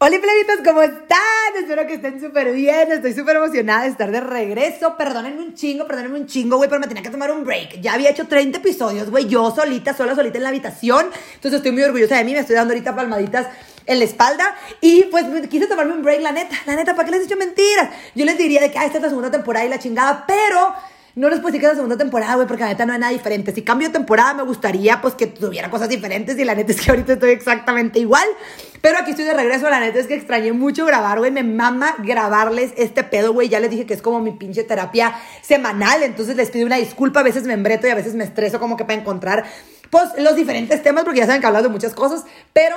Hola plebitos, ¿cómo están? Espero que estén súper bien, estoy súper emocionada de estar de regreso. Perdónenme un chingo, perdónenme un chingo, güey, pero me tenía que tomar un break. Ya había hecho 30 episodios, güey, yo solita, sola, solita en la habitación. Entonces estoy muy orgullosa de mí, me estoy dando ahorita palmaditas en la espalda. Y pues quise tomarme un break, la neta, la neta, ¿para qué les he dicho mentiras? Yo les diría de que, ah, esta es la segunda temporada y la chingada, pero no les puedo que la segunda temporada, güey, porque la neta no hay nada diferente. Si cambio de temporada, me gustaría, pues, que tuviera cosas diferentes. Y la neta es que ahorita estoy exactamente igual. Pero aquí estoy de regreso. La neta es que extrañé mucho grabar, güey. Me mama grabarles este pedo, güey. Ya les dije que es como mi pinche terapia semanal. Entonces les pido una disculpa. A veces me embreto y a veces me estreso como que para encontrar, pues, los diferentes temas, porque ya saben que hablamos de muchas cosas. Pero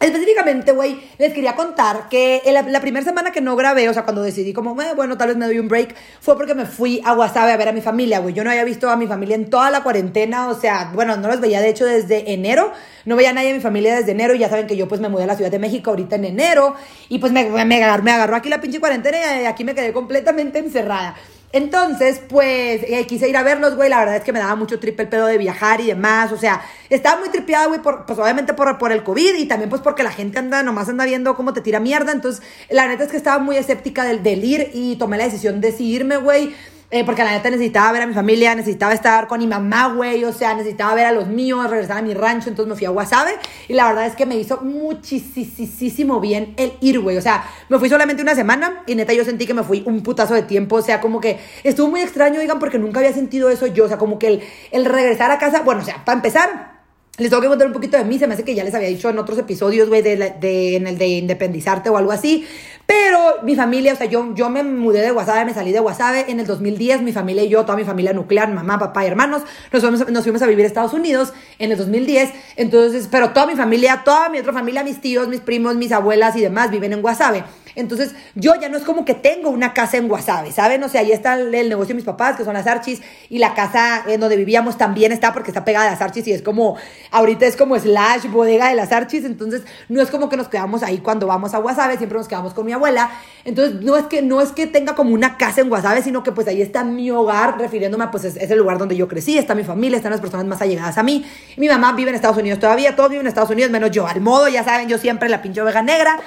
Específicamente, güey, les quería contar que la, primera semana que no grabé, o sea, cuando decidí como, eh, bueno, tal vez me doy un break, fue porque me fui a Guasave a ver a mi familia, güey. Yo no había visto a mi familia en toda la cuarentena, o sea, bueno, no los veía de hecho desde enero, no veía a nadie de mi familia desde enero y ya saben que yo pues me mudé a la Ciudad de México ahorita en enero y pues me, me, me agarró aquí la pinche cuarentena y aquí me quedé completamente encerrada. Entonces, pues, eh, quise ir a verlos, güey. La verdad es que me daba mucho triple el pedo de viajar y demás. O sea, estaba muy tripeada, güey, por, pues obviamente por, por el COVID y también pues porque la gente anda, nomás anda viendo cómo te tira mierda. Entonces, la neta es que estaba muy escéptica del, del ir y tomé la decisión de sí irme, güey. Eh, porque la neta necesitaba ver a mi familia, necesitaba estar con mi mamá, güey, o sea, necesitaba ver a los míos, regresar a mi rancho, entonces me fui a Guasave y la verdad es que me hizo muchísimo bien el ir, güey, o sea, me fui solamente una semana y neta yo sentí que me fui un putazo de tiempo, o sea, como que estuvo muy extraño, digan, porque nunca había sentido eso yo, o sea, como que el, el regresar a casa, bueno, o sea, para empezar, les tengo que contar un poquito de mí, se me hace que ya les había dicho en otros episodios, güey, de, de, en el de independizarte o algo así. Pero mi familia, o sea, yo, yo me mudé de Guasave, me salí de Guasave en el 2010, mi familia y yo, toda mi familia nuclear, mamá, papá y hermanos, nos fuimos, nos fuimos a vivir a Estados Unidos en el 2010. Entonces, pero toda mi familia, toda mi otra familia, mis tíos, mis primos, mis abuelas y demás viven en Guasave. Entonces, yo ya no es como que tengo una casa en Guasave, ¿saben? O sea, ahí está el, negocio de mis papás, que son las Archis, y la casa en donde vivíamos también está porque está pegada a las Archis y es como, ahorita es como slash bodega de las Archis, entonces no es como que nos quedamos ahí cuando vamos a Guasave, siempre nos quedamos con mi abuela. Entonces, no es que, no es que tenga como una casa en Guasave, sino que pues ahí está mi hogar, refiriéndome a pues es, el lugar donde yo crecí, está mi familia, están las personas más allegadas a mí. mi mamá vive en Estados Unidos todavía, todos viven en Estados Unidos, menos yo. Al modo, ya saben, yo siempre la pinche oveja negra.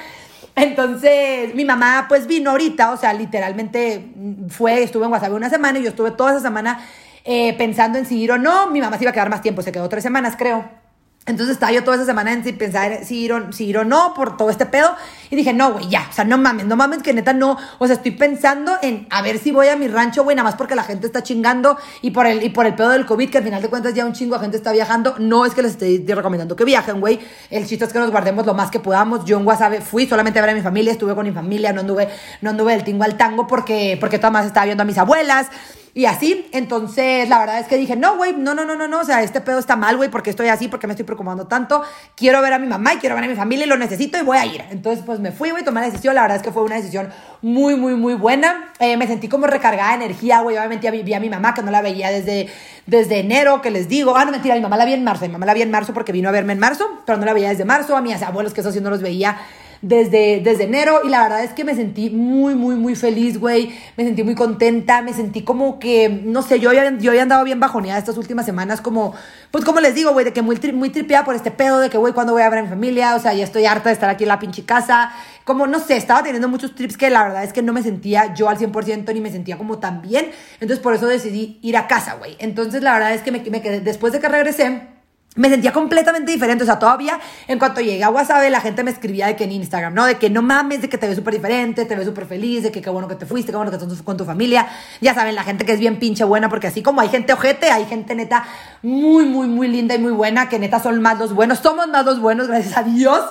Entonces, mi mamá pues vino ahorita, o sea, literalmente fue, estuve en WhatsApp una semana y yo estuve toda esa semana eh, pensando en si ir o no. Mi mamá se iba a quedar más tiempo, se quedó tres semanas, creo. Entonces estaba yo toda esa semana en pensar si ir, o, si ir o no por todo este pedo. Y dije, no, güey, ya. O sea, no mames, no mames, que neta no. O sea, estoy pensando en a ver si voy a mi rancho, güey, nada más porque la gente está chingando y por el, y por el pedo del COVID, que al final de cuentas ya un chingo de gente está viajando. No es que les esté recomendando que viajen, güey. El chiste es que nos guardemos lo más que podamos. Yo en WhatsApp fui solamente a ver a mi familia, estuve con mi familia, no anduve, no anduve del tingo al tango porque, porque más estaba viendo a mis abuelas. Y así, entonces la verdad es que dije, no, güey, no, no, no, no, no, o sea, este pedo está mal, güey, porque estoy así, porque me estoy preocupando tanto. Quiero ver a mi mamá y quiero ver a mi familia y lo necesito y voy a ir. Entonces, pues me fui, güey, tomé la decisión. La verdad es que fue una decisión muy, muy, muy buena. Eh, me sentí como recargada de energía, güey. Obviamente vi a mi mamá, que no la veía desde, desde enero, que les digo. Ah, no, mentira, mi mamá la vi en marzo. Mi mamá la vi en marzo porque vino a verme en marzo, pero no la veía desde marzo. A mis abuelos, que eso sí no los veía desde, desde enero y la verdad es que me sentí muy, muy, muy feliz, güey. Me sentí muy contenta, me sentí como que, no sé, yo había, yo había andado bien bajoneada estas últimas semanas, como, pues como les digo, güey, de que muy, muy tripeada por este pedo, de que, güey, cuando voy a ver a mi familia, o sea, ya estoy harta de estar aquí en la pinche casa. Como, no sé, estaba teniendo muchos trips que la verdad es que no me sentía yo al 100% ni me sentía como tan bien. Entonces por eso decidí ir a casa, güey. Entonces la verdad es que me, me quedé, después de que regresé, me sentía completamente diferente. O sea, todavía en cuanto llegué a WhatsApp, la gente me escribía de que en Instagram, ¿no? De que no mames, de que te ves súper diferente, te ves súper feliz, de que qué bueno que te fuiste, qué bueno que estás con tu familia. Ya saben, la gente que es bien pinche buena, porque así como hay gente ojete, hay gente neta muy, muy, muy linda y muy buena, que neta son más los buenos. Somos más los buenos, gracias a Dios.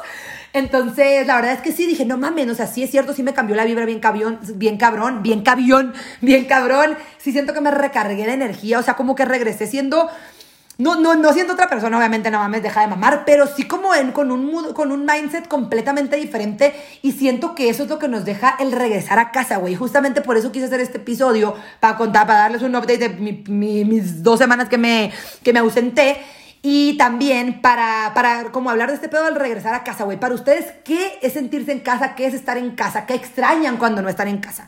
Entonces, la verdad es que sí, dije, no mames, o sea, sí es cierto, sí me cambió la vibra bien cabrón, bien cabrón, bien cabión, bien cabrón. Sí siento que me recargué de energía, o sea, como que regresé siendo no, no, no siendo otra persona, obviamente no mames, deja de mamar, pero sí como en, con, un con un mindset completamente diferente y siento que eso es lo que nos deja el regresar a casa, güey. Justamente por eso quise hacer este episodio, para contar, para darles un update de mis dos semanas que me, que me ausenté. Y también para, para como hablar de este pedo del regresar a casa, güey. Para ustedes, ¿qué es sentirse en casa? ¿Qué es estar en casa? ¿Qué extrañan cuando no están en casa?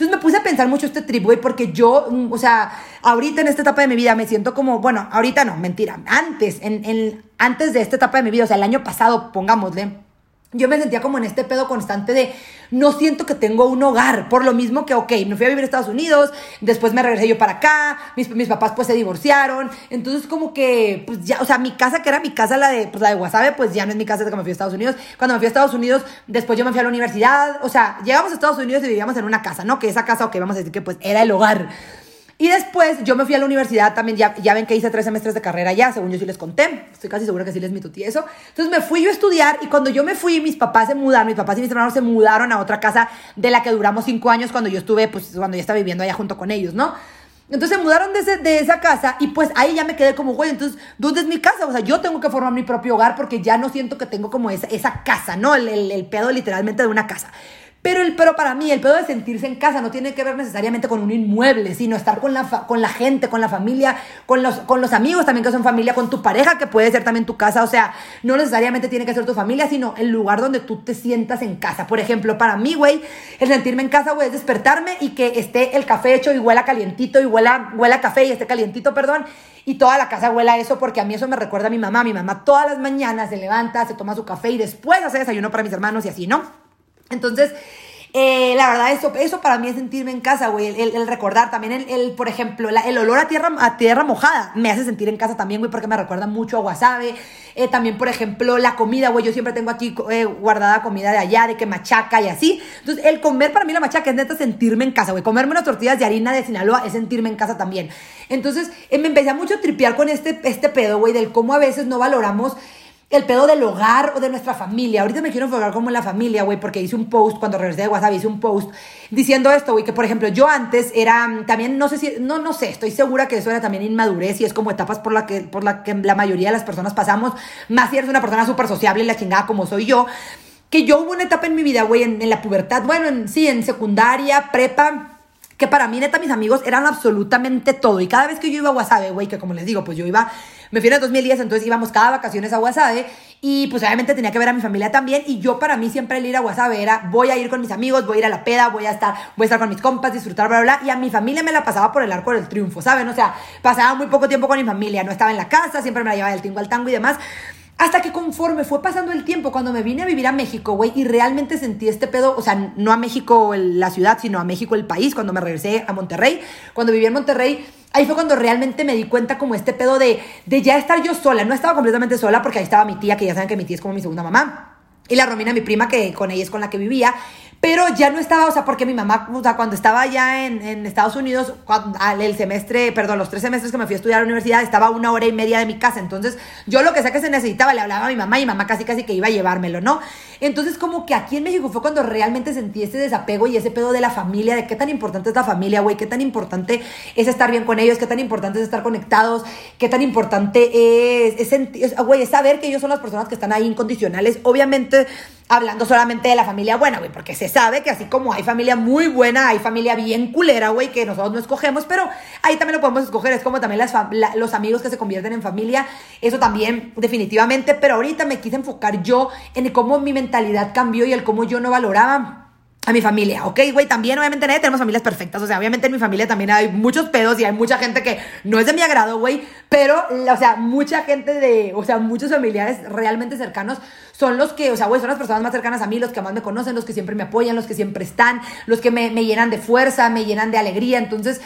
Entonces me puse a pensar mucho este trip, güey, porque yo, mm, o sea, ahorita en esta etapa de mi vida me siento como, bueno, ahorita no, mentira, antes, en, en, antes de esta etapa de mi vida, o sea, el año pasado, pongámosle, yo me sentía como en este pedo constante de no siento que tengo un hogar, por lo mismo que, ok, me fui a vivir a Estados Unidos, después me regresé yo para acá, mis, mis papás pues se divorciaron, entonces como que, pues ya, o sea, mi casa que era mi casa, la de, pues la de Guasave, pues ya no es mi casa desde que me fui a Estados Unidos, cuando me fui a Estados Unidos, después yo me fui a la universidad, o sea, llegamos a Estados Unidos y vivíamos en una casa, ¿no? Que esa casa, ok, vamos a decir que pues era el hogar. Y después yo me fui a la universidad también, ya, ya ven que hice tres semestres de carrera ya, según yo sí les conté, estoy casi segura que sí les mi y eso. Entonces me fui yo a estudiar y cuando yo me fui, mis papás se mudaron, mis papás y mis hermanos se mudaron a otra casa de la que duramos cinco años cuando yo estuve, pues cuando ya estaba viviendo allá junto con ellos, ¿no? Entonces se mudaron de, de, esa casa y pues ahí ya me quedé como, güey, entonces, ¿dónde es mi casa? O sea, yo tengo que formar mi propio hogar porque ya no siento que tengo como esa, esa casa, ¿no? El, el, el pedo literalmente de una casa. Pero, el, pero para mí el pedo de sentirse en casa no tiene que ver necesariamente con un inmueble, sino estar con la, con la gente, con la familia, con los, con los amigos también que son familia, con tu pareja que puede ser también tu casa. O sea, no necesariamente tiene que ser tu familia, sino el lugar donde tú te sientas en casa. Por ejemplo, para mí, güey, el sentirme en casa, güey, es despertarme y que esté el café hecho y huela calientito y huela, huela café y esté calientito, perdón. Y toda la casa huela eso porque a mí eso me recuerda a mi mamá. Mi mamá todas las mañanas se levanta, se toma su café y después hace desayuno para mis hermanos y así, ¿no? Entonces, eh, la verdad, eso, eso para mí es sentirme en casa, güey. El, recordar también, el, por ejemplo, el olor a tierra, a tierra mojada me hace sentir en casa también, güey, porque me recuerda mucho a wasabi. Eh, también, por ejemplo, la comida, güey. Yo siempre tengo aquí eh, guardada comida de allá, de que machaca y así. Entonces, el comer para mí la machaca es neta sentirme en casa, güey. Comerme unas tortillas de harina de Sinaloa es sentirme en casa también. Entonces, me empecé a mucho tripear con este, este pedo, güey, del cómo a veces no valoramos el pedo del hogar o de nuestra familia. Ahorita me quiero enfocar como en la familia, güey, porque hice un post, cuando regresé de WhatsApp, hice un post diciendo esto, güey, que por ejemplo yo antes era, también no sé si, no, no sé, estoy segura que eso era también inmadurez y es como etapas por la que, por la que la mayoría de las personas pasamos, más si eres una persona súper sociable y la chingada como soy yo, que yo hubo una etapa en mi vida, güey, en, la pubertad, bueno, en, sí, en secundaria, prepa, que para mí, neta, mis amigos eran absolutamente todo. Y cada vez que yo iba a Guasave, güey, que como les digo, pues yo iba, me fui en el 2010, entonces íbamos cada vacaciones a Guasave. Y pues obviamente tenía que ver a mi familia también. Y yo para mí siempre el ir a Guasave era, voy a ir con mis amigos, voy a ir a la peda, voy a estar, voy a estar con mis compas, disfrutar, bla, bla, bla. Y a mi familia me la pasaba por el arco del triunfo, ¿saben? O sea, pasaba muy poco tiempo con mi familia. No estaba en la casa, siempre me la llevaba del tingo al tango y demás. Hasta que conforme fue pasando el tiempo, cuando me vine a vivir a México, güey, y realmente sentí este pedo, o sea, no a México la ciudad, sino a México el país, cuando me regresé a Monterrey, cuando viví en Monterrey, ahí fue cuando realmente me di cuenta como este pedo de, de ya estar yo sola. No estaba completamente sola porque ahí estaba mi tía, que ya saben que mi tía es como mi segunda mamá. Y la Romina, mi prima, que con ella es con la que vivía. Pero ya no estaba, o sea, porque mi mamá, o sea, cuando estaba ya en, en Estados Unidos, cuando, el semestre, perdón, los tres semestres que me fui a estudiar a la universidad, estaba una hora y media de mi casa. Entonces, yo lo que sé que se necesitaba, le hablaba a mi mamá y mi mamá casi casi que iba a llevármelo, ¿no? Entonces, como que aquí en México fue cuando realmente sentí ese desapego y ese pedo de la familia, de qué tan importante es la familia, güey, qué tan importante es estar bien con ellos, qué tan importante es estar conectados, qué tan importante es, es, güey, es saber que ellos son las personas que están ahí incondicionales. Obviamente, hablando solamente de la familia buena, güey, porque se sabe que así como hay familia muy buena, hay familia bien culera, güey, que nosotros no escogemos, pero ahí también lo podemos escoger, es como también las los amigos que se convierten en familia, eso también definitivamente, pero ahorita me quise enfocar yo en cómo mi mentalidad cambió y el cómo yo no valoraba a mi familia, ¿ok? Güey, también obviamente nadie tenemos familias perfectas, o sea, obviamente en mi familia también hay muchos pedos y hay mucha gente que no es de mi agrado, güey, pero, o sea, mucha gente de, o sea, muchos familiares realmente cercanos son los que, o sea, güey, son las personas más cercanas a mí, los que más me conocen, los que siempre me apoyan, los que siempre están, los que me, me llenan de fuerza, me llenan de alegría, entonces...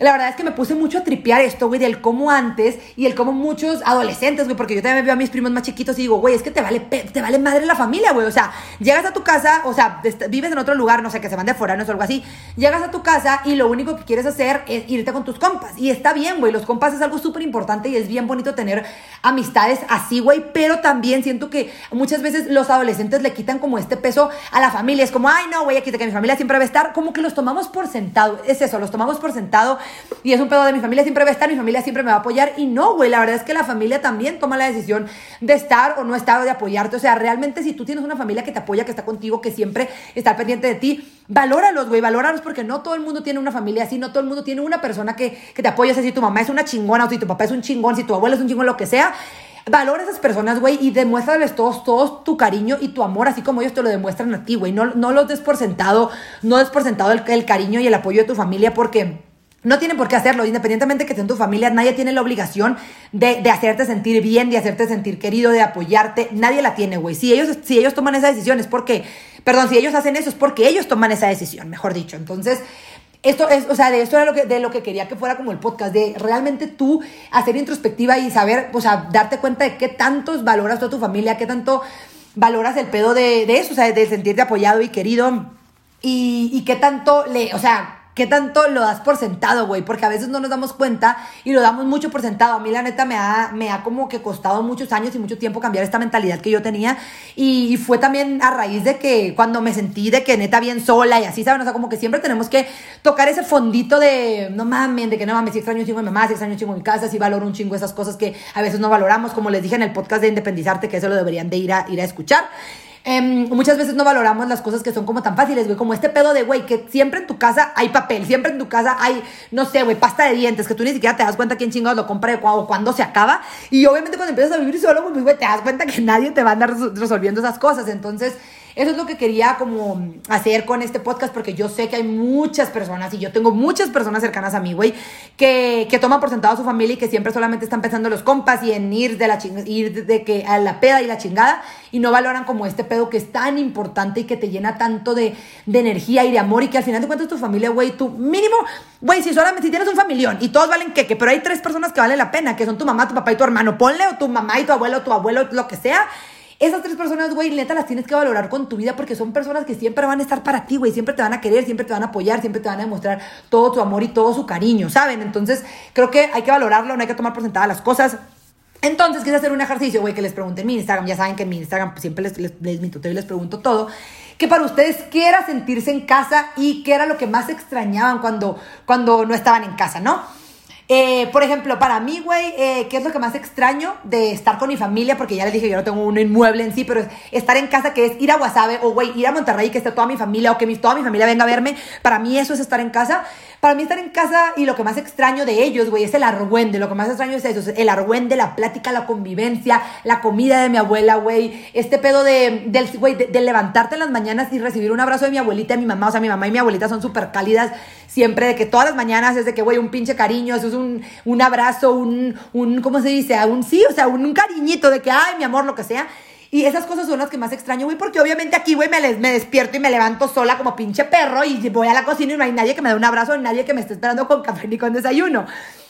La verdad es que me puse mucho a tripear esto, güey, del cómo antes y el cómo muchos adolescentes, güey, porque yo también veo a mis primos más chiquitos y digo, güey, es que te vale, te vale madre la familia, güey. O sea, llegas a tu casa, o sea, vives en otro lugar, no sé, que se van de foranos o algo así. Llegas a tu casa y lo único que quieres hacer es irte con tus compas. Y está bien, güey, los compas es algo súper importante y es bien bonito tener amistades así, güey, pero también siento que muchas veces los adolescentes le quitan como este peso a la familia. Es como, ay, no, güey, aquí que mi familia siempre va a estar. Como que los tomamos por sentado. Es eso, los tomamos por sentado y es un pedo de mi familia siempre va a estar, mi familia siempre me va a apoyar. Y no, güey, la verdad es que la familia también toma la decisión de estar o no estar o de apoyarte. O sea, realmente si tú tienes una familia que te apoya, que está contigo, que siempre está pendiente de ti, valóralos, güey, valóralos porque no todo el mundo tiene una familia así, no todo el mundo tiene una persona que, que te apoya. O sea, si tu mamá es una chingona o si tu papá es un chingón, si tu abuelo es un chingón, lo que sea, valora a esas personas, güey, y demuéstrales todos, todos tu cariño y tu amor, así como ellos te lo demuestran a ti, güey. No, no los des por sentado, no des por sentado el, el, cariño y el apoyo de tu familia porque No tienen por qué hacerlo, independientemente que en tu familia, nadie tiene la obligación de, de, hacerte sentir bien, de hacerte sentir querido, de apoyarte, nadie la tiene, güey. Si ellos, si ellos toman esa decisión es porque, perdón, si ellos hacen eso es porque ellos toman esa decisión, mejor dicho. Entonces, esto es, o sea, de esto era lo que, de lo que quería que fuera como el podcast, de realmente tú hacer introspectiva y saber, o sea, darte cuenta de qué tantos valoras a tu familia, qué tanto valoras el pedo de, de eso, o sea, de sentirte apoyado y querido y, y qué tanto le, o sea, qué tanto lo das por sentado, güey, porque a veces no nos damos cuenta y lo damos mucho por sentado. A mí la neta me ha, me ha como que costado muchos años y mucho tiempo cambiar esta mentalidad que yo tenía y, fue también a raíz de que cuando me sentí de que neta bien sola y así, ¿saben? O sea, como que siempre tenemos que tocar ese fondito de, no mames, de que no mames, si extraño un chingo mi mamá, si extraño chingo mi casa, si valoro un chingo esas cosas que a veces no valoramos, como les dije en el podcast de Independizarte, que eso lo deberían de ir a, ir a escuchar. Em, muchas veces no valoramos las cosas que son como tan fáciles, güey, como este pedo de, güey, que siempre en tu casa hay papel, siempre en tu casa hay, no sé, güey, pasta de dientes, que tú ni siquiera te das cuenta quién chingados lo compra o cuándo se acaba. Y obviamente cuando empiezas a vivir solo, pues, güey, te das cuenta que nadie te va a andar resolviendo esas cosas. Entonces, eso es lo que quería como hacer con este podcast porque yo sé que hay muchas personas y yo tengo muchas personas cercanas a mí, güey, que, que toman por sentado a su familia y que siempre solamente están pensando en los compas y en ir de la ir de que a la peda y la chingada y no valoran como este pedo que es tan importante y que te llena tanto de, de energía y de amor y que al final de cuentas tu familia, güey, tú mínimo, güey, si solamente si tienes un familión y todos valen queque, pero hay tres personas que valen la pena, que son tu mamá, tu papá y tu hermano, ponle o tu mamá y tu abuelo, tu abuelo, lo que sea esas tres personas, güey, neta, las tienes que valorar con tu vida porque son personas que siempre van a estar para ti, güey. Siempre te van a querer, siempre te van a apoyar, siempre te van a demostrar todo tu amor y todo su cariño, ¿saben? Entonces, creo que hay que valorarlo, no hay que tomar por sentadas las cosas. Entonces, quise hacer un ejercicio, güey, que les pregunte en mi Instagram. Ya saben que mi Instagram pues, siempre les, les, les, y les pregunto todo. Que para ustedes, ¿qué era sentirse en casa y qué era lo que más extrañaban cuando, cuando no estaban en casa, no? Eh, por ejemplo, para mí, güey, eh, ¿qué es lo que más extraño de estar con mi familia? Porque ya les dije, yo no tengo un inmueble en sí, pero es estar en casa, que es ir a Guasave, o güey, ir a Monterrey, que esté toda mi familia, o que toda mi familia venga a verme. Para mí eso es estar en casa. Para mí estar en casa y lo que más extraño de ellos, güey, es el argüende. Lo que más extraño es eso, el argüende, la plática, la convivencia, la comida de mi abuela, güey. Este pedo de, del, güey, de, levantarte en las mañanas y recibir un abrazo de mi abuelita y mi mamá. O sea, mi mamá y mi abuelita son súper cálidas siempre, de que todas las mañanas es de que, güey, un pinche cariño, eso es un, un abrazo, un, un, ¿cómo se dice? Un sí, o sea, un, un cariñito de que, ay, mi amor, lo que sea. Y esas cosas son las que más extraño, güey, porque obviamente aquí, güey, me, me despierto y me levanto sola como pinche perro y voy a la cocina y no hay nadie que me dé un abrazo, ni nadie que me esté esperando con café ni con desayuno.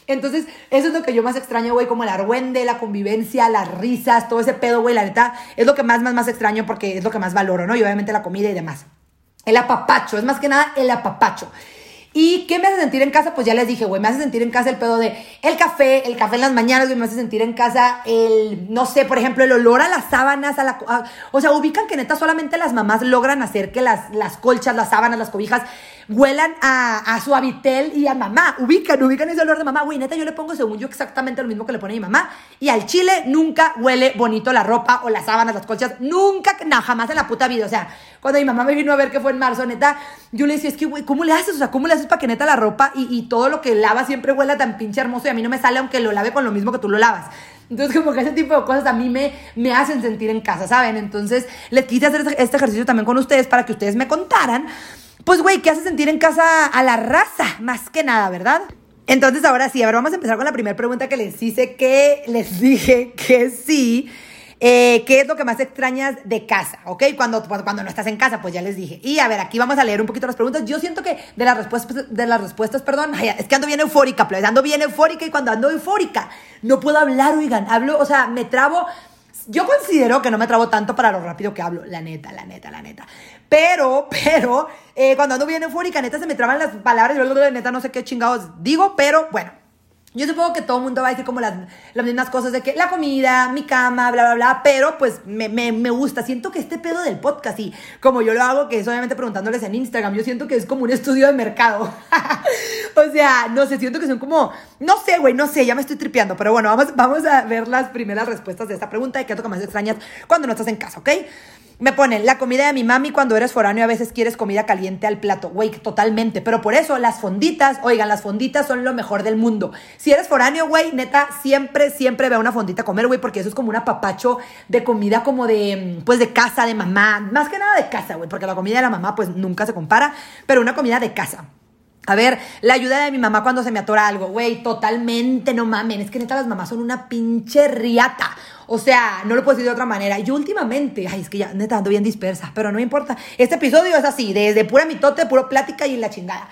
Entonces, eso es lo que yo más extraño, güey, como el argüende, la convivencia, las risas, todo ese pedo, güey, la neta, es lo que más, más, más extraño porque es lo que más valoro, ¿no? Y obviamente la comida y demás. El apapacho, es más que nada el apapacho. ¿Y qué me hace sentir en casa? Pues ya les dije, güey, me hace sentir en casa el pedo de el café, el café en las mañanas, güey, me hace sentir en casa el, no sé, por ejemplo, el olor a las sábanas, a la... o sea, ubican que neta solamente las mamás logran hacer que las, las colchas, las sábanas, las cobijas huelan a, su habitel y a mamá. Ubican, ubican ese olor de mamá. Güey, neta, yo le pongo, según yo, exactamente lo mismo que le pone mi mamá. Y al chile nunca huele bonito la ropa o las sábanas, las colchas. Nunca, no, jamás en la puta vida. O sea, cuando mi mamá me vino a ver que fue en marzo, neta, yo le decía, es que, güey, ¿cómo le haces? O sea, ¿cómo le haces para que neta la ropa y, y todo lo que lava siempre huela tan pinche hermoso y a mí no me sale aunque lo lave con lo mismo que tú lo lavas? Entonces, como que ese tipo de cosas a mí me, me hacen sentir en casa, ¿saben? Entonces, les quise hacer este ejercicio también con ustedes para que ustedes me contaran pues, güey, ¿qué hace sentir en casa a la raza? Más que nada, ¿verdad? Entonces, ahora sí, a ver, vamos a empezar con la primera pregunta que les hice, que les dije que sí. Eh, ¿Qué es lo que más extrañas de casa? ¿Ok? Cuando, cuando, no estás en casa, pues ya les dije. Y a ver, aquí vamos a leer un poquito las preguntas. Yo siento que de las respuestas, de las respuestas, perdón, es que ando bien eufórica, pero ando bien eufórica y cuando ando eufórica no puedo hablar, oigan, hablo, o sea, me trabo. Yo considero que no me trabo tanto para lo rápido que hablo, la neta, la neta, la neta. Pero, pero, eh, cuando ando bien eufórica, neta se me traban las palabras y neta no sé qué chingados digo, pero bueno. Yo supongo que todo el mundo va a decir como las, las mismas cosas de que la comida, mi cama, bla, bla, bla, pero pues me, me, me, gusta. Siento que este pedo del podcast, y como yo lo hago, que es obviamente preguntándoles en Instagram, yo siento que es como un estudio de mercado. o sea, no sé, siento que son como, no sé, güey, no sé, ya me estoy tripeando, pero bueno, vamos, vamos a ver las primeras respuestas de esta pregunta de qué es lo que más extrañas cuando no estás en casa, ¿ok? Me ponen, la comida de mi mami cuando eres foráneo a veces quieres comida caliente al plato. Güey, totalmente. Pero por eso las fonditas, oigan, las fonditas son lo mejor del mundo. Si eres foráneo, güey, neta, siempre, siempre ve una fondita a comer, güey, porque eso es como un apapacho de comida como de, pues de casa, de mamá. Más que nada de casa, güey, porque la comida de la mamá, pues nunca se compara, pero una comida de casa. A ver, la ayuda de mi mamá cuando se me atora algo, güey, totalmente, no mamen, es que neta las mamás son una pinche riata. O sea, no lo puedo decir de otra manera. Yo últimamente, ay, es que ya neta ando bien dispersa, pero no me importa. Este episodio es así, desde pura mitote, puro plática y la chingada.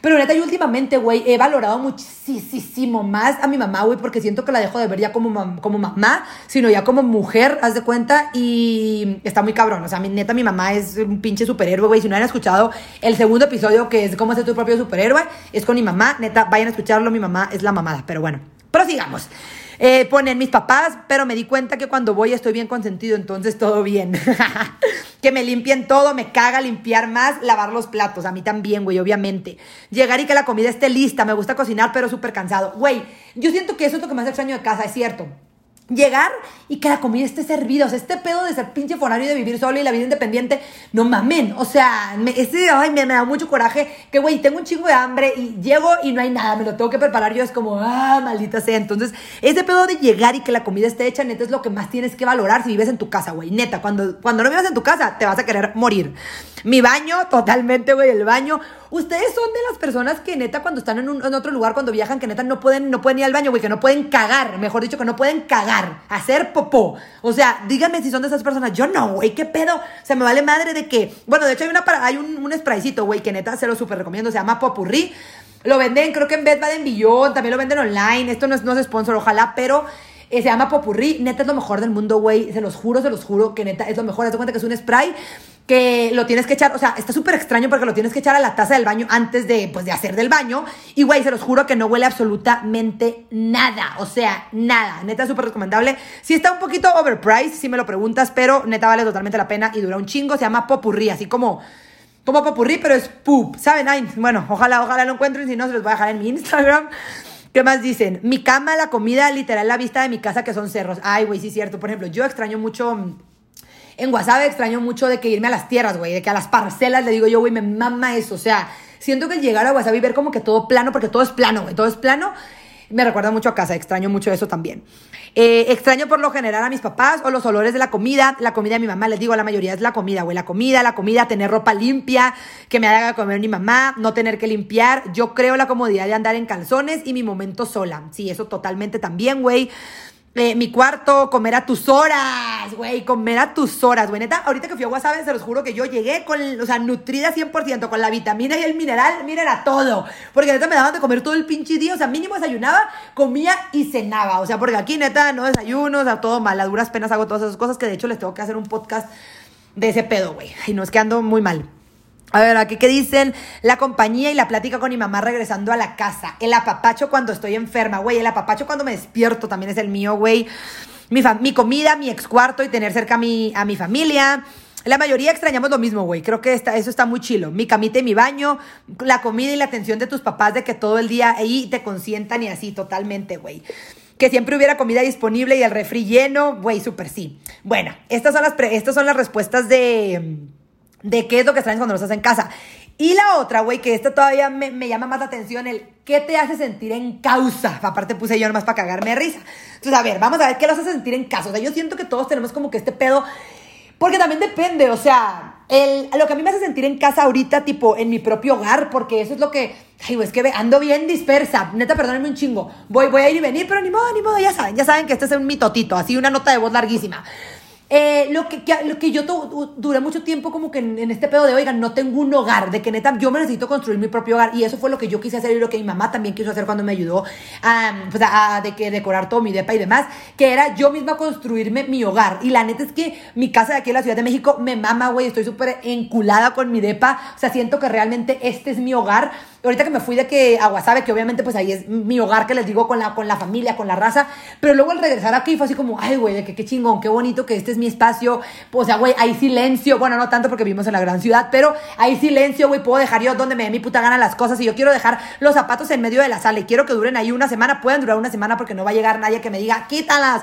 Pero neta, yo últimamente, güey, he valorado muchísimo más a mi mamá, güey, porque siento que la dejo de ver ya como, como mamá, sino ya como mujer, haz de cuenta, y está muy cabrón. O sea, mi, neta, mi mamá es un pinche superhéroe, güey. Si no han escuchado el segundo episodio, que es cómo ser tu propio superhéroe, es con mi mamá. Neta, vayan a escucharlo, mi mamá es la mamada. Pero bueno, prosigamos. Eh, ponen mis papás, pero me di cuenta que cuando voy estoy bien consentido, entonces todo bien. que me limpien todo, me caga limpiar más, lavar los platos, a mí también, güey, obviamente. Llegar y que la comida esté lista, me gusta cocinar, pero súper cansado. Güey, yo siento que eso es lo que más extraño de casa, es cierto llegar y que la comida esté servida. O sea, este pedo de ser pinche forario de vivir solo y la vida independiente, no mamen. O sea, me, este, ay, me, da mucho coraje que, güey, tengo un chingo de hambre y llego y no hay nada, me lo tengo que preparar. Yo es como, ah, maldita sea. Entonces, ese pedo de llegar y que la comida esté hecha, neta, es lo que más tienes que valorar si vives en tu casa, güey. Neta, cuando, cuando no vives en tu casa, te vas a querer morir. Mi baño, totalmente, güey, el baño. Ustedes son de las personas que neta cuando están en, un, en otro lugar, cuando viajan, que neta no pueden, no pueden ir al baño, güey, que no pueden cagar, mejor dicho, que no pueden cagar, hacer popó. O sea, díganme si son de esas personas. Yo no, güey, qué pedo. O sea, me vale madre de que, bueno, de hecho hay una hay un, un spraycito, güey, que neta se lo súper recomiendo, se llama Popurrí. Lo venden, creo que en Bed Bath Billón, también lo venden online. Esto no es, no es sponsor, ojalá, pero eh, se llama Popurrí. Neta es lo mejor del mundo, güey. Se los juro, se los juro que neta es lo mejor. Haz cuenta que es un spray que lo tienes que echar, o sea, está súper extraño porque lo tienes que echar a la taza del baño antes de, pues, de hacer del baño. Y, güey, se los juro que no huele absolutamente nada. O sea, nada. Neta, súper recomendable. Sí está un poquito overpriced, si me lo preguntas, pero neta vale totalmente la pena y dura un chingo. Se llama Popurrí, así como como popurrí, pero es poop, ¿saben? Bueno, ojalá, ojalá lo encuentren, si no se los voy a dejar en mi Instagram. ¿Qué más dicen? Mi cama, la comida, literal, la vista de mi casa, que son cerros. Ay, güey, sí cierto. Por ejemplo, yo extraño mucho en WhatsApp extraño mucho de que irme a las tierras, güey, de que a las parcelas le digo yo, güey, me mama eso. O sea, siento que llegar a WhatsApp y ver como que todo plano, porque todo es plano, güey, todo es plano, me recuerda mucho a casa, extraño mucho eso también. Eh, extraño por lo general a mis papás o los olores de la comida, la comida de mi mamá, les digo, la mayoría es la comida, güey, la comida, la comida, tener ropa limpia, que me haga comer mi mamá, no tener que limpiar, yo creo la comodidad de andar en calzones y mi momento sola, sí, eso totalmente también, güey. Mi cuarto, comer a tus horas, güey, comer a tus horas, güey. Neta, ahorita que fui a WhatsApp, se los juro que yo llegué con, o sea, nutrida 100%, con la vitamina y el mineral, miren, a todo. Porque neta me daban de comer todo el pinche día, o sea, mínimo desayunaba, comía y cenaba. O sea, porque aquí neta no desayuno, o sea, todo mal, a duras penas hago todas esas cosas que de hecho les tengo que hacer un podcast de ese pedo, güey. Y no es que ando muy mal. A ver, aquí qué dicen la compañía y la plática con mi mamá regresando a la casa. El apapacho cuando estoy enferma, güey. El apapacho cuando me despierto también es el mío, güey. Mi, mi comida, mi ex cuarto y tener cerca a mi, a mi familia. La mayoría extrañamos lo mismo, güey. Creo que está, eso está muy chilo. Mi camita y mi baño, la comida y la atención de tus papás, de que todo el día ahí te consientan y así, totalmente, güey. Que siempre hubiera comida disponible y el refri lleno, güey, súper sí. Bueno, estas son las, estas son las respuestas de de qué es lo que extrañas cuando no estás en casa. Y la otra, güey, que esta todavía me, llama más la atención, el qué te hace sentir en causa. Aparte puse yo nomás para cagarme de risa. Entonces, a ver, vamos a ver qué lo hace sentir en causa. O sea, yo siento que todos tenemos como que este pedo, porque también depende, o sea, el, lo que a mí me hace sentir en casa ahorita, tipo, en mi propio hogar, porque eso es lo que, ay, güey, es que ando bien dispersa. Neta, perdónenme un chingo. Voy, voy a ir y venir, pero ni modo, ni modo, ya saben, ya saben que este es un mitotito, así una nota de voz larguísima. Eh, lo, que, lo que yo duré mucho tiempo como que en, este pedo de, oigan, no tengo un hogar, de que neta yo me necesito construir mi propio hogar. Y eso fue lo que yo quise hacer y lo que mi mamá también quiso hacer cuando me ayudó a, pues a, de que decorar todo mi depa y demás, que era yo misma construirme mi hogar. Y la neta es que mi casa de aquí en la Ciudad de México me mama, güey, estoy súper enculada con mi depa. O sea, siento que realmente este es mi hogar ahorita que me fui de que a Guasave, que obviamente pues ahí es mi hogar que les digo con la, con la familia, con la raza, pero luego al regresar aquí fue así como, ay, güey, de que qué chingón, qué bonito que este es mi espacio, o sea, güey, hay silencio, bueno, no tanto porque vivimos en la gran ciudad, pero hay silencio, güey, puedo dejar yo donde me dé mi puta gana las cosas y yo quiero dejar los zapatos en medio de la sala y quiero que duren ahí una semana, pueden durar una semana porque no va a llegar nadie que me diga, quítalas.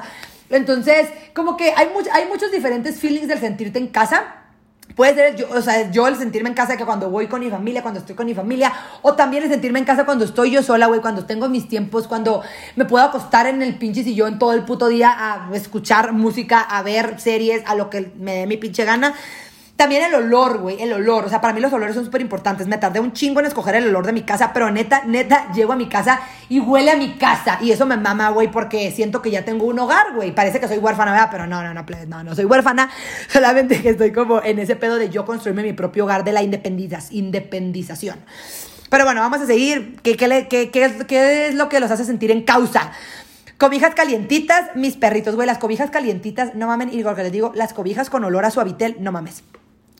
Entonces, como que hay, hay muchos diferentes feelings del sentirte en casa Puede ser, yo, o sea, yo el sentirme en casa que cuando voy con mi familia, cuando estoy con mi familia, o también el sentirme en casa cuando estoy yo sola, güey, cuando tengo mis tiempos, cuando me puedo acostar en el pinche sillón todo el puto día a escuchar música, a ver series, a lo que me dé mi pinche gana. También el olor, güey, el olor. O sea, para mí los olores son súper importantes. Me tardé un chingo en escoger el olor de mi casa, pero neta, neta, llego a mi casa y huele a mi casa. Y eso me mama, güey, porque siento que ya tengo un hogar, güey. Parece que soy huérfana, ¿verdad? Pero no, no, no, no, no soy huérfana. Solamente que estoy como en ese pedo de yo construirme mi propio hogar de la independización. Pero bueno, vamos a seguir. ¿Qué, qué, qué, qué, es, ¿Qué es lo que los hace sentir en causa? Cobijas calientitas, mis perritos, güey, las cobijas calientitas, no mamen, y lo que les digo, las cobijas con olor a suavitel, no mames.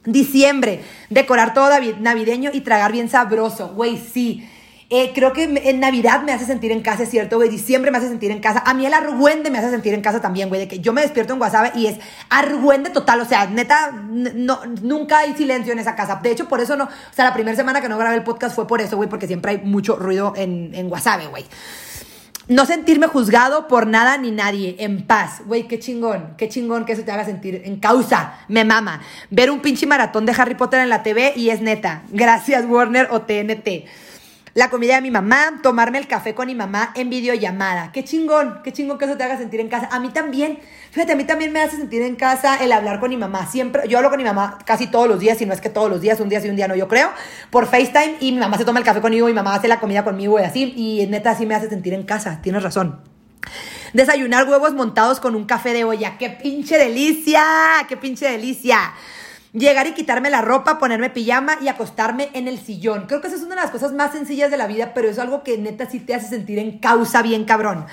Diciembre, decorar todo navideño y tragar bien sabroso, güey, sí. Eh, creo que en Navidad me hace sentir en casa, es cierto, güey. Diciembre me hace sentir en casa. A mí el argüende me hace sentir en casa también, güey. De que yo me despierto en WhatsApp y es argüende total. O sea, neta, no, nunca hay silencio en esa casa. De hecho, por eso no. O sea, la primera semana que no grabé el podcast fue por eso, güey, porque siempre hay mucho ruido en, en WhatsApp, güey. No sentirme juzgado por nada ni nadie, en paz. Güey, qué chingón, qué chingón que eso te haga sentir en causa. Me mama. Ver un pinche maratón de Harry Potter en la TV y es neta. Gracias, Warner o TNT la comida de mi mamá, tomarme el café con mi mamá en videollamada. Qué chingón, qué chingón que eso te haga sentir en casa. A mí también, fíjate, a mí también me hace sentir en casa el hablar con mi mamá. Siempre, yo hablo con mi mamá casi todos los días, si no es que todos los días, un día sí, un día no, yo creo, por FaceTime y mi mamá se toma el café conmigo, mi mamá hace la comida conmigo y así, y neta así me hace sentir en casa, tienes razón. Desayunar huevos montados con un café de olla. ¡Qué pinche delicia! ¡Qué pinche delicia! Llegar y quitarme la ropa, ponerme pijama y acostarme en el sillón. Creo que esa es una de las cosas más sencillas de la vida, pero es algo que neta sí te hace sentir en causa bien cabrón.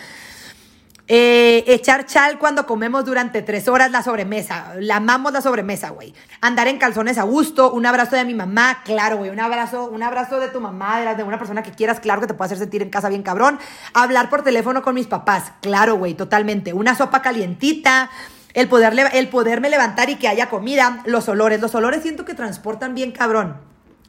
Eh, echar chal cuando comemos durante tres horas la sobremesa. La amamos la sobremesa, güey. Andar en calzones a gusto. Un abrazo de mi mamá, claro, güey. Un abrazo, un abrazo de tu mamá, de, de una persona que quieras, claro que te puede hacer sentir en casa bien cabrón. Hablar por teléfono con mis papás, claro, güey, totalmente. Una sopa calientita el, poder, el poderme levantar y que haya comida, los olores. Los olores siento que transportan bien cabrón.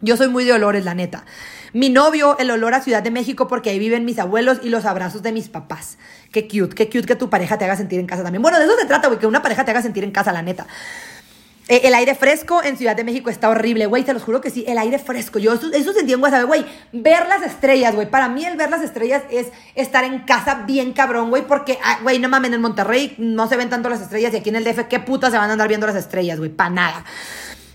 Yo soy muy de olores, la neta. Mi novio, el olor a Ciudad de México porque ahí viven mis abuelos y los abrazos de mis papás. Qué cute, qué cute que tu pareja te haga sentir en casa también. Bueno, de eso se trata, güey, que una pareja te haga sentir en casa, la neta. Eh, el aire fresco en Ciudad de México está horrible, güey, te lo juro que sí, el aire fresco. Yo eso, eso sentí en WhatsApp, güey. Ver las estrellas, güey. Para mí el ver las estrellas es estar en casa bien cabrón, güey, porque, ah, güey, no mames, en Monterrey no se ven tanto las estrellas y aquí en el DF, ¿qué putas se van a andar viendo las estrellas, güey? Pa' nada.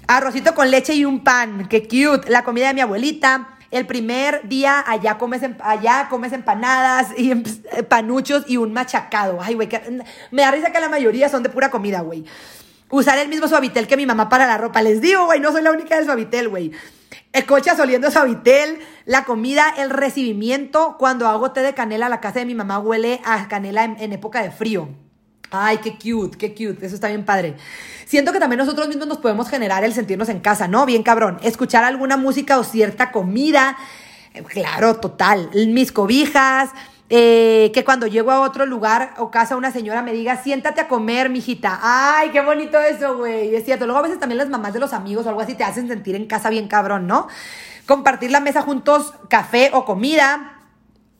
Arrocito con leche y un pan, qué cute. La comida de mi abuelita. El primer día allá comes, allá comes empanadas y em, panuchos y un machacado. Ay, güey, me da risa que la mayoría son de pura comida, güey. Usar el mismo suavitel que mi mamá para la ropa. Les digo, güey, no soy la única del suavitel, güey. El coche oliendo suavitel, la comida, el recibimiento. Cuando hago té de canela, la casa de mi mamá huele a canela en, época de frío. Ay, qué cute, qué cute. Eso está bien padre. Siento que también nosotros mismos nos podemos generar el sentirnos en casa, ¿no? Bien cabrón. Escuchar alguna música o cierta comida. Claro, total. Mis cobijas, eh, que cuando llego a otro lugar o casa una señora me diga, siéntate a comer, mijita. Ay, qué bonito eso, güey. Es cierto. Luego a veces también las mamás de los amigos o algo así te hacen sentir en casa bien cabrón, ¿no? Compartir la mesa juntos, café o comida.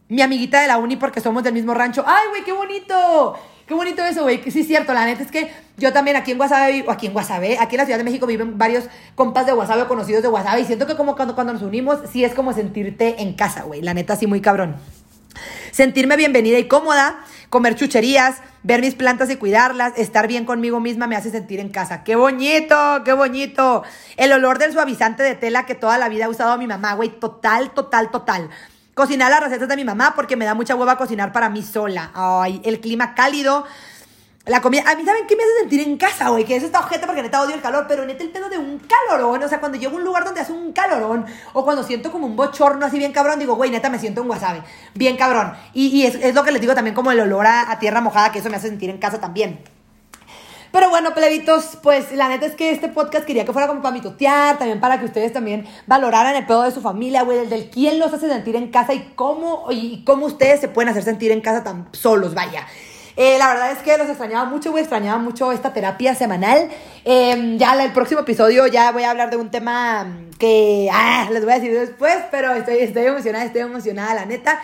Mi amiguita de la uni porque somos del mismo rancho. Ay, güey, qué bonito. Qué bonito eso, güey. Sí, es cierto. La neta es que yo también aquí en Guasave, o aquí en Guasave, aquí en la Ciudad de México viven varios compas de Guasave o conocidos de Guasave. Y siento que como cuando, cuando nos unimos, sí es como sentirte en casa, güey. La neta, sí, muy cabrón sentirme bienvenida y cómoda, comer chucherías, ver mis plantas y cuidarlas, estar bien conmigo misma me hace sentir en casa. ¡Qué bonito! ¡Qué bonito! El olor del suavizante de tela que toda la vida ha usado mi mamá, güey, total, total, total. Cocinar las recetas de mi mamá porque me da mucha hueva cocinar para mí sola. Ay, el clima cálido la comida, a mí, ¿saben qué me hace sentir en casa, güey? Que es esta ojeta porque neta odio el calor, pero neta el pedo de un calorón, o sea, cuando llego a un lugar donde hace un calorón, o cuando siento como un bochorno así bien cabrón, digo, güey, neta me siento en wasabi, bien cabrón. Y, es, lo que les digo también como el olor a, tierra mojada, que eso me hace sentir en casa también. Pero bueno, plebitos, pues la neta es que este podcast quería que fuera como para mitotear, también para que ustedes también valoraran el pedo de su familia, güey, del, del quién los hace sentir en casa y cómo, y cómo ustedes se pueden hacer sentir en casa tan solos, vaya. Eh, la verdad es que los extrañaba mucho, güey, extrañaba mucho esta terapia semanal. Eh, ya el próximo episodio ya voy a hablar de un tema que ah, les voy a decir después, pero estoy, estoy emocionada, estoy emocionada, la neta.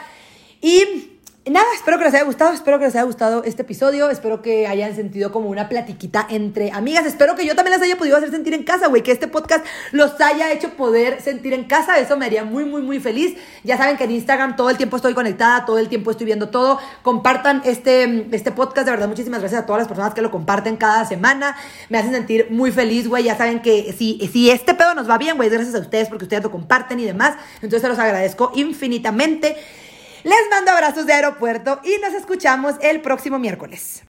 Y nada, espero que les haya gustado, espero que les haya gustado este episodio, espero que hayan sentido como una platiquita entre amigas, espero que yo también las haya podido hacer sentir en casa, güey, que este podcast los haya hecho poder sentir en casa, eso me haría muy, muy, muy feliz. Ya saben que en Instagram todo el tiempo estoy conectada, todo el tiempo estoy viendo todo, compartan este, este podcast, de verdad, muchísimas gracias a todas las personas que lo comparten cada semana, me hacen sentir muy feliz, güey, ya saben que si, si este pedo nos va bien, güey, gracias a ustedes porque ustedes lo comparten y demás, entonces se los agradezco infinitamente. Les mando abrazos de aeropuerto y nos escuchamos el próximo miércoles.